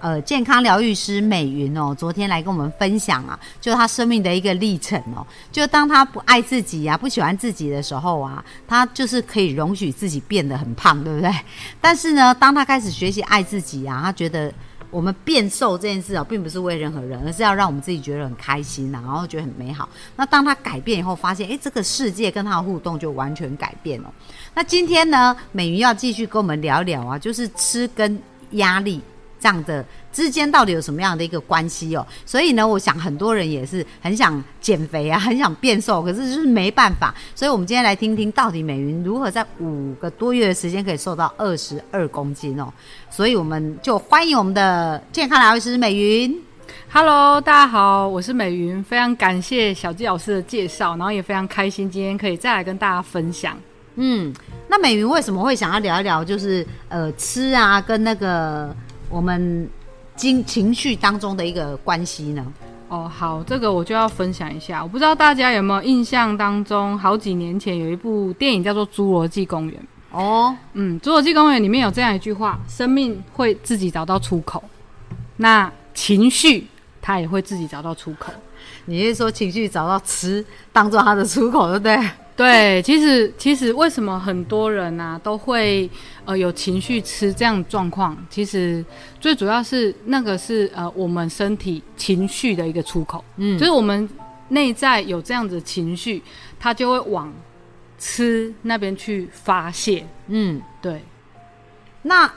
呃，健康疗愈师美云哦，昨天来跟我们分享啊，就她生命的一个历程哦。就当她不爱自己呀，不喜欢自己的时候啊，她就是可以容许自己变得很胖，对不对？但是呢，当她开始学习爱自己啊，她觉得我们变瘦这件事啊，并不是为任何人，而是要让我们自己觉得很开心呐，然后觉得很美好。那当她改变以后，发现哎，这个世界跟她的互动就完全改变了。那今天呢，美云要继续跟我们聊聊啊，就是吃跟压力。这样的之间到底有什么样的一个关系哦？所以呢，我想很多人也是很想减肥啊，很想变瘦，可是就是没办法。所以我们今天来听听到底美云如何在五个多月的时间可以瘦到二十二公斤哦。所以我们就欢迎我们的健康疗愈师美云。Hello，大家好，我是美云，非常感谢小纪老师的介绍，然后也非常开心今天可以再来跟大家分享。嗯，那美云为什么会想要聊一聊，就是呃吃啊跟那个。我们经情绪当中的一个关系呢？哦，好，这个我就要分享一下。我不知道大家有没有印象当中，好几年前有一部电影叫做《侏罗纪公园》。哦，嗯，《侏罗纪公园》里面有这样一句话：生命会自己找到出口，那情绪它也会自己找到出口。你是说情绪找到吃当做它的出口，对不对？对，其实其实为什么很多人啊都会呃有情绪吃这样状况？其实最主要是那个是呃我们身体情绪的一个出口，嗯，就是我们内在有这样子情绪，它就会往吃那边去发泄，嗯，对。那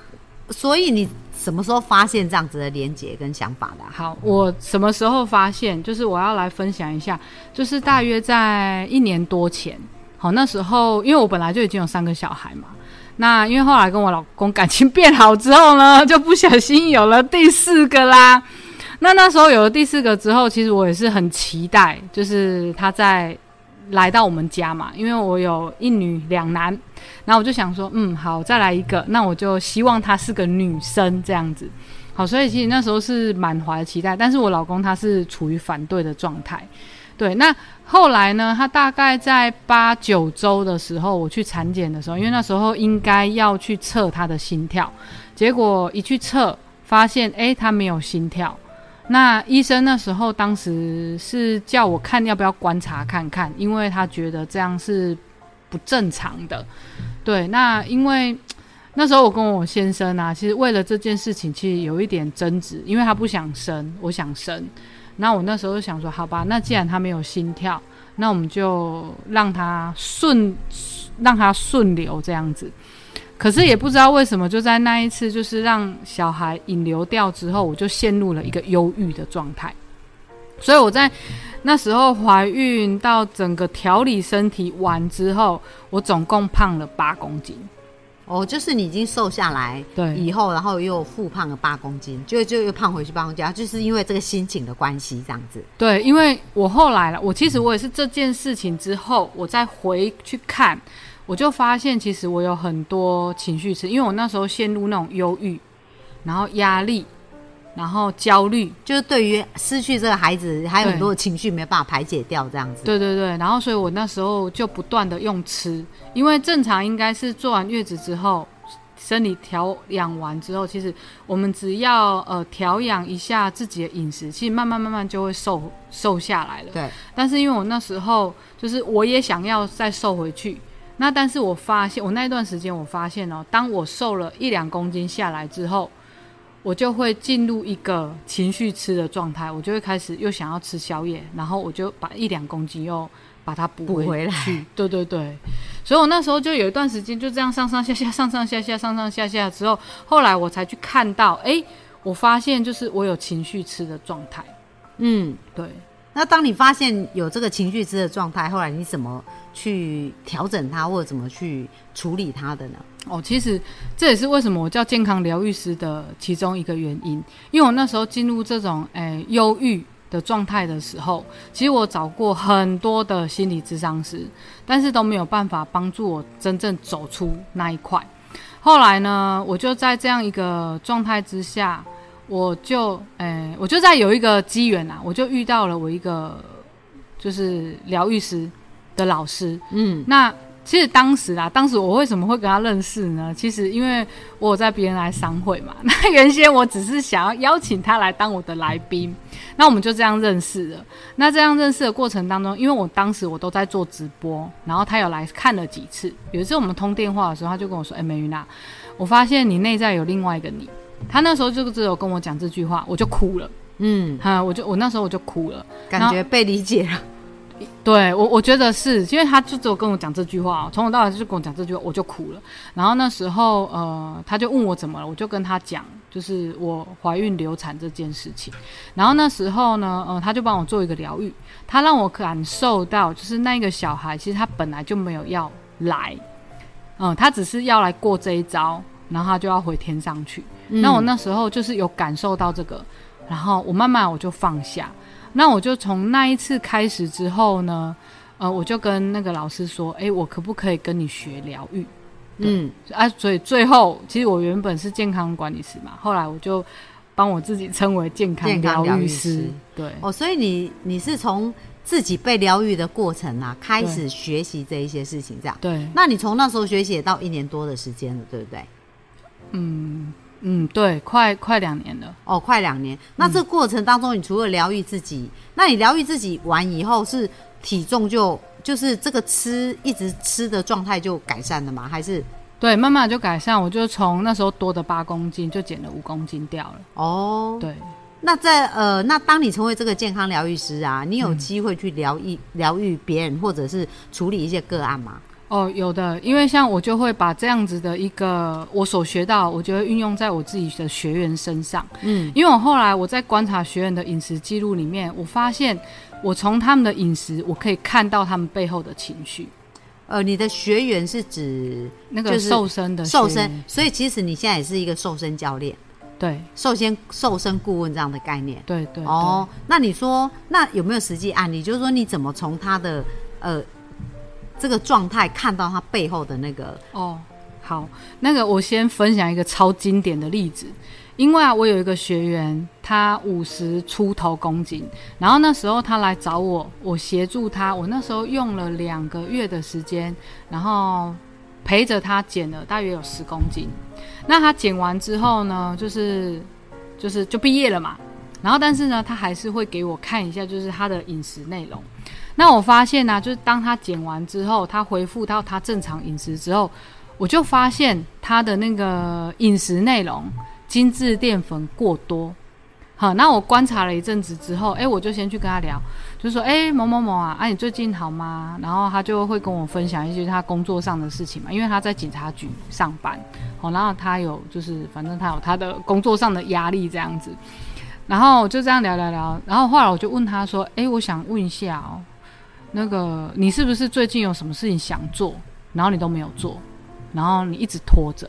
所以你。什么时候发现这样子的连结跟想法的？好，我什么时候发现？就是我要来分享一下，就是大约在一年多前，好，那时候因为我本来就已经有三个小孩嘛，那因为后来跟我老公感情变好之后呢，就不小心有了第四个啦。那那时候有了第四个之后，其实我也是很期待，就是他在。来到我们家嘛，因为我有一女两男，然后我就想说，嗯，好，再来一个，那我就希望她是个女生这样子，好，所以其实那时候是满怀期待，但是我老公他是处于反对的状态，对，那后来呢，他大概在八九周的时候，我去产检的时候，因为那时候应该要去测他的心跳，结果一去测，发现，哎，他没有心跳。那医生那时候当时是叫我看要不要观察看看，因为他觉得这样是不正常的。对，那因为那时候我跟我先生啊，其实为了这件事情其实有一点争执，因为他不想生，我想生。那我那时候想说，好吧，那既然他没有心跳，那我们就让他顺，让他顺流这样子。可是也不知道为什么，就在那一次，就是让小孩引流掉之后，我就陷入了一个忧郁的状态。所以我在那时候怀孕到整个调理身体完之后，我总共胖了八公斤。哦，就是你已经瘦下来，对，以后然后又复胖了八公斤，就就又胖回去八公斤，就是因为这个心情的关系这样子。对，因为我后来了，我其实我也是这件事情之后，我再回去看。我就发现，其实我有很多情绪是因为我那时候陷入那种忧郁，然后压力，然后焦虑，就是对于失去这个孩子，还有很多的情绪没办法排解掉，这样子。对对对，然后所以我那时候就不断的用吃，因为正常应该是做完月子之后，生理调养完之后，其实我们只要呃调养一下自己的饮食，其实慢慢慢慢就会瘦瘦下来了。对。但是因为我那时候就是我也想要再瘦回去。那但是我发现，我那一段时间我发现哦，当我瘦了一两公斤下来之后，我就会进入一个情绪吃的状态，我就会开始又想要吃宵夜，然后我就把一两公斤又把它补回来。对对对，所以我那时候就有一段时间就这样上上下下、上上下下、上上下下之后，后来我才去看到，哎，我发现就是我有情绪吃的状态。嗯，对。那当你发现有这个情绪吃的状态，后来你怎么去调整它，或者怎么去处理它的呢？哦，其实这也是为什么我叫健康疗愈师的其中一个原因，因为我那时候进入这种诶忧郁的状态的时候，其实我找过很多的心理咨商师，但是都没有办法帮助我真正走出那一块。后来呢，我就在这样一个状态之下，我就诶，我就在有一个机缘啊，我就遇到了我一个就是疗愈师的老师，嗯，那。其实当时啊，当时我为什么会跟他认识呢？其实因为我在别人来商会嘛，那原先我只是想要邀请他来当我的来宾，那我们就这样认识了。那这样认识的过程当中，因为我当时我都在做直播，然后他有来看了几次。有一次我们通电话的时候，他就跟我说：“哎，美云娜，我发现你内在有另外一个你。”他那时候就只有跟我讲这句话，我就哭了。嗯，哈，我就我那时候我就哭了，感觉被理解了。对我，我觉得是因为他就只有跟我讲这句话，从头到尾就跟我讲这句话，我就哭了。然后那时候，呃，他就问我怎么了，我就跟他讲，就是我怀孕流产这件事情。然后那时候呢，呃，他就帮我做一个疗愈，他让我感受到，就是那个小孩其实他本来就没有要来，嗯，他只是要来过这一招，然后他就要回天上去。那我那时候就是有感受到这个，然后我慢慢我就放下。那我就从那一次开始之后呢，呃，我就跟那个老师说，哎，我可不可以跟你学疗愈？嗯，啊，所以最后其实我原本是健康管理师嘛，后来我就帮我自己称为健康疗愈师。对，哦，所以你你是从自己被疗愈的过程啊，开始学习这一些事情，这样。对。那你从那时候学习也到一年多的时间了，对不对？嗯。嗯，对，快快两年了哦，快两年。那这过程当中，你除了疗愈自己，那你疗愈自己完以后，是体重就就是这个吃一直吃的状态就改善了吗？还是对，慢慢就改善。我就从那时候多的八公斤，就减了五公斤掉了。哦，对。那在呃，那当你成为这个健康疗愈师啊，你有机会去疗愈疗愈别人，或者是处理一些个案吗？哦，有的，因为像我就会把这样子的一个我所学到，我就会运用在我自己的学员身上。嗯，因为我后来我在观察学员的饮食记录里面，我发现我从他们的饮食，我可以看到他们背后的情绪。呃，你的学员是指那个瘦身的瘦身，所以其实你现在也是一个瘦身教练，对，瘦身瘦身顾问这样的概念。对对。哦，那你说，那有没有实际案例？就是说，你怎么从他的呃？这个状态看到他背后的那个哦，好，那个我先分享一个超经典的例子，因为啊，我有一个学员，他五十出头公斤，然后那时候他来找我，我协助他，我那时候用了两个月的时间，然后陪着他减了大约有十公斤。那他减完之后呢，就是就是就毕业了嘛，然后但是呢，他还是会给我看一下，就是他的饮食内容。那我发现呢，就是当他减完之后，他恢复到他正常饮食之后，我就发现他的那个饮食内容精致淀粉过多。好，那我观察了一阵子之后，哎，我就先去跟他聊，就说，哎，某某某啊，啊，你最近好吗？然后他就会跟我分享一些他工作上的事情嘛，因为他在警察局上班，好，然后他有就是反正他有他的工作上的压力这样子，然后就这样聊聊聊，然后后来我就问他说，哎，我想问一下哦。那个，你是不是最近有什么事情想做，然后你都没有做，然后你一直拖着，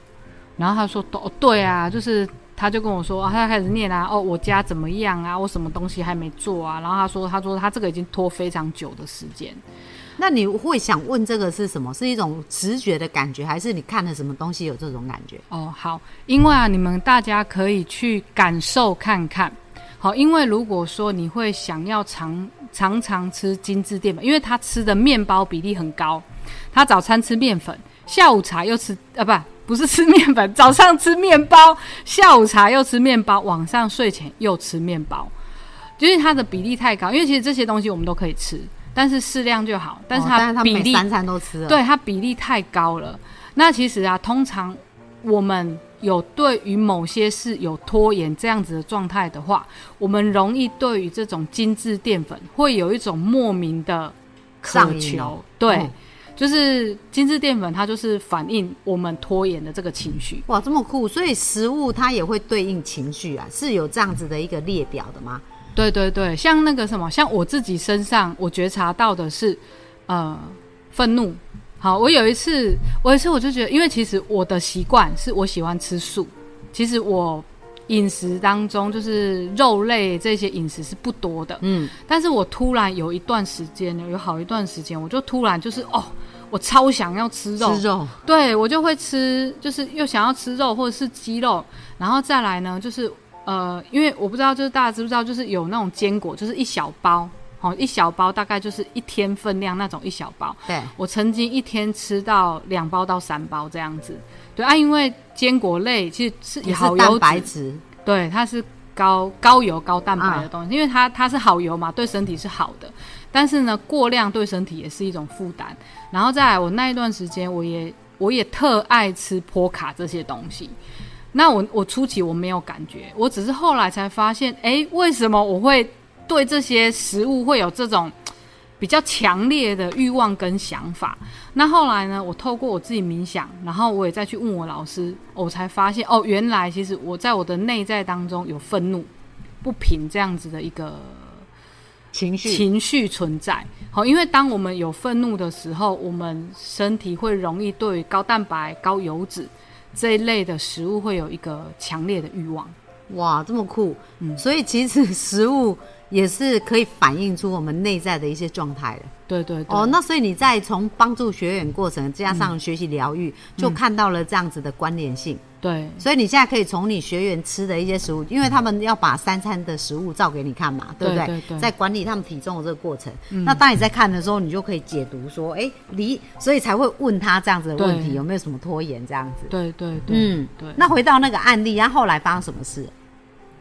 然后他说都对啊，就是他就跟我说啊，他开始念啊，哦，我家怎么样啊，我什么东西还没做啊，然后他说他说他这个已经拖非常久的时间，那你会想问这个是什么？是一种直觉的感觉，还是你看了什么东西有这种感觉？哦，好，因为啊，你们大家可以去感受看看。好，因为如果说你会想要常常常吃精致淀粉，因为他吃的面包比例很高，他早餐吃面粉，下午茶又吃啊，不不是吃面粉，早上吃面包，下午茶又吃面包，晚上睡前又吃面包，就是它的比例太高。因为其实这些东西我们都可以吃，但是适量就好。但是它比例三餐都吃，对它比例太高了。那其实啊，通常我们。有对于某些事有拖延这样子的状态的话，我们容易对于这种精致淀粉会有一种莫名的渴求。对，就是精致淀粉，它就是反映我们拖延的这个情绪。哇，这么酷！所以食物它也会对应情绪啊，是有这样子的一个列表的吗？对对对，像那个什么，像我自己身上，我觉察到的是，呃，愤怒。好，我有一次，我有一次我就觉得，因为其实我的习惯是我喜欢吃素，其实我饮食当中，就是肉类这些饮食是不多的。嗯，但是我突然有一段时间，有好一段时间，我就突然就是哦，我超想要吃肉，吃肉，对我就会吃，就是又想要吃肉或者是鸡肉，然后再来呢，就是呃，因为我不知道，就是大家知不知道，就是有那种坚果，就是一小包，哦，一小包大概就是一天分量那种一小包，对，我曾经一天吃到两包到三包这样子，对啊，因为坚果类其实是好油，白质，对，它是高高油高蛋白啊的东西，因为它它是好油嘛，对身体是好的。但是呢，过量对身体也是一种负担。然后再来，我那一段时间，我也我也特爱吃波卡这些东西。那我我初期我没有感觉，我只是后来才发现，哎，为什么我会对这些食物会有这种 比较强烈的欲望跟想法？那后来呢，我透过我自己冥想，然后我也再去问我老师，我才发现哦，原来其实我在我的内在当中有愤怒、不平这样子的一个情绪，情绪存在。好，因为当我们有愤怒的时候，我们身体会容易对高蛋白、高油脂这一类的食物会有一个强烈的欲望。哇，这么酷，嗯所以其实食物也是可以反映出我们内在的一些状态的。对对对，哦，那所以你在从帮助学员过程加上学习疗愈，就嗯看到了这样子的关联性。对所以你现在可以从你学员吃的一些食物，因为他们要把三餐的食物照给你看嘛，对不对？对对对在管理他们体重的这个过程，嗯那当你在看的时候，你就可以解读说，哎，离，所以才会问他这样子的问题，有没有什么拖延这样子？对对对，嗯，对。那回到那个案例，然后后来发生什么事？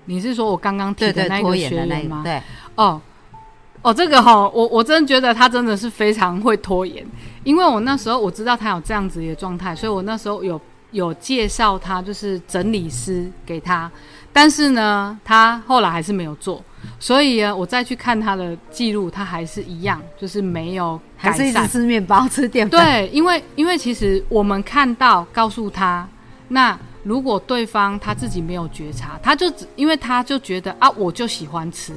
你是说我刚刚提的那个学员吗？对，哦，哦，这个哈，我我真的觉得他真的是非常会拖延，因为我那时候我知道他有这样子的状态，所以我那时候有有介绍他就是整理师给他，但是呢，他后来还是没有做，所以啊，我再去看他的记录，他还是一样，就是没有改还是一直善。吃面包、吃淀粉。对，因为因为其实我们看到告诉他，那如果对方他自己没有觉察，他就只因为他就觉得啊，我就喜欢吃，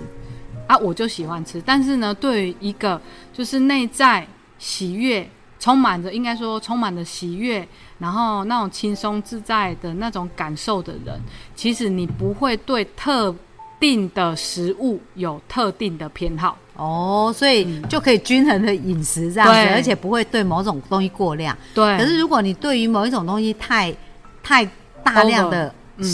啊，我就喜欢吃。但是呢，对于一个就是内在喜悦，充满着应该说充满着喜悦，然后那种轻松自在的那种感受的人，其实你不会对特定的食物有特定的偏好。哦，所以就可以均衡的饮食这样子，而且不会对某种东西过量。对，可是如果你对于某一种东西太太大量的嗯，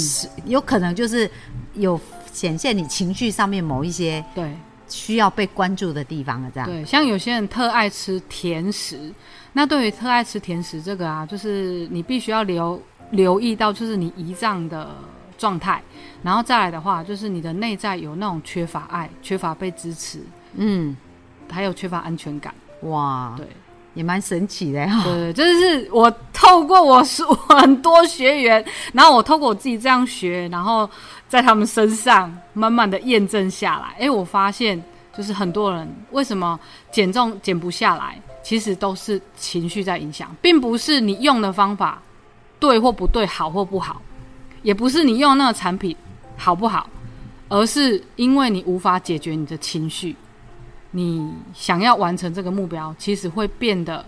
有可能就是有显现你情绪上面某一些对。需要被关注的地方了。这样，对，像有些人特爱吃甜食，那对于特爱吃甜食这个啊，就是你必须要留留意到，就是你胰脏的状态，然后再来的话，就是你的内在有那种缺乏爱、缺乏被支持，嗯，还有缺乏安全感。哇，对，也蛮神奇的哈。对，就是我透过我是很多学员，然后我透过我自己这样学，然后在他们身上慢慢的验证下来，哎，我发现就是很多人为什么减重减不下来，其实都是情绪在影响，并不是你用的方法对或不对，好或不好，也不是你用那个产品好不好，而是因为你无法解决你的情绪，你想要完成这个目标，其实会变得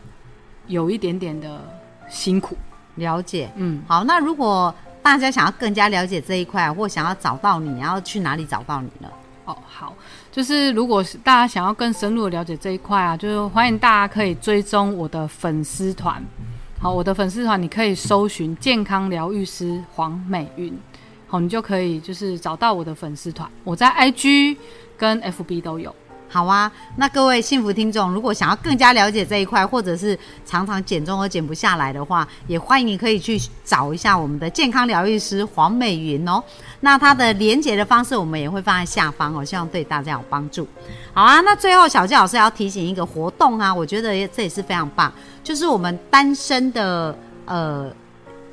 有一点点的辛苦。了解。嗯，好，那如果大家想要更加了解这一块，或想要找到你，要去哪里找到你呢？哦，好，就是如果是大家想要更深入的了解这一块啊，就是欢迎大家可以追踪我的粉丝团。好，我的粉丝团你可以搜寻健康疗愈师黄美云，好，你就可以就是找到我的粉丝团。我在 IG 跟 FB 都有。好啊，那各位幸福听众，如果想要更加了解这一块，或者是常常减重而减不下来的话，也欢迎你可以去找一下我们的健康疗愈师黄美云哦。那她的连接的方式，我们也会放在下方哦，希望对大家有帮助。好啊，那最后小纪老师要提醒一个活动啊，我觉得这也是非常棒，就是我们单身的呃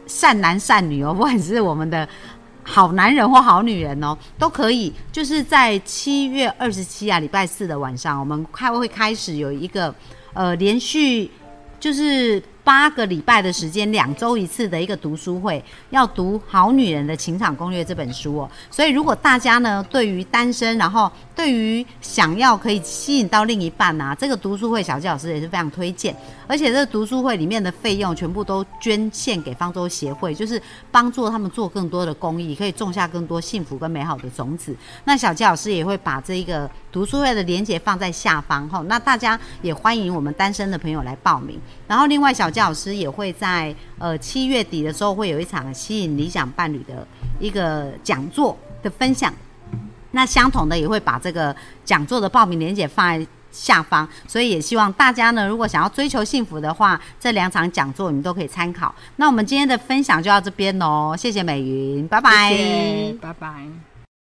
善男善女哦，不管是我们的好男人或好女人哦，都可以，就是在七月二十七啊，礼拜四的晚上，我们开会开始有一个呃连续就是八个礼拜的时间，两周一次的一个读书会，要读《好女人的情场攻略》这本书哦。所以，如果大家呢对于单身，然后对于想要可以吸引到另一半呐，这个读书会小纪老师也是非常推荐。而且，这读书会里面的费用全部都捐献给方舟协会，就是帮助他们做更多的公益，可以种下更多幸福跟美好的种子。那小纪老师也会把这个读书会的链接放在下方哈，那大家也欢迎我们单身的朋友来报名。然后，另外小教老师也会在呃七月底的时候会有一场吸引理想伴侣的一个讲座的分享。那相同的也会把这个讲座的报名链接放在下方，所以也希望大家呢，如果想要追求幸福的话，这两场讲座你们都可以参考。那我们今天的分享就到这边喽，谢谢美云，拜拜，拜拜。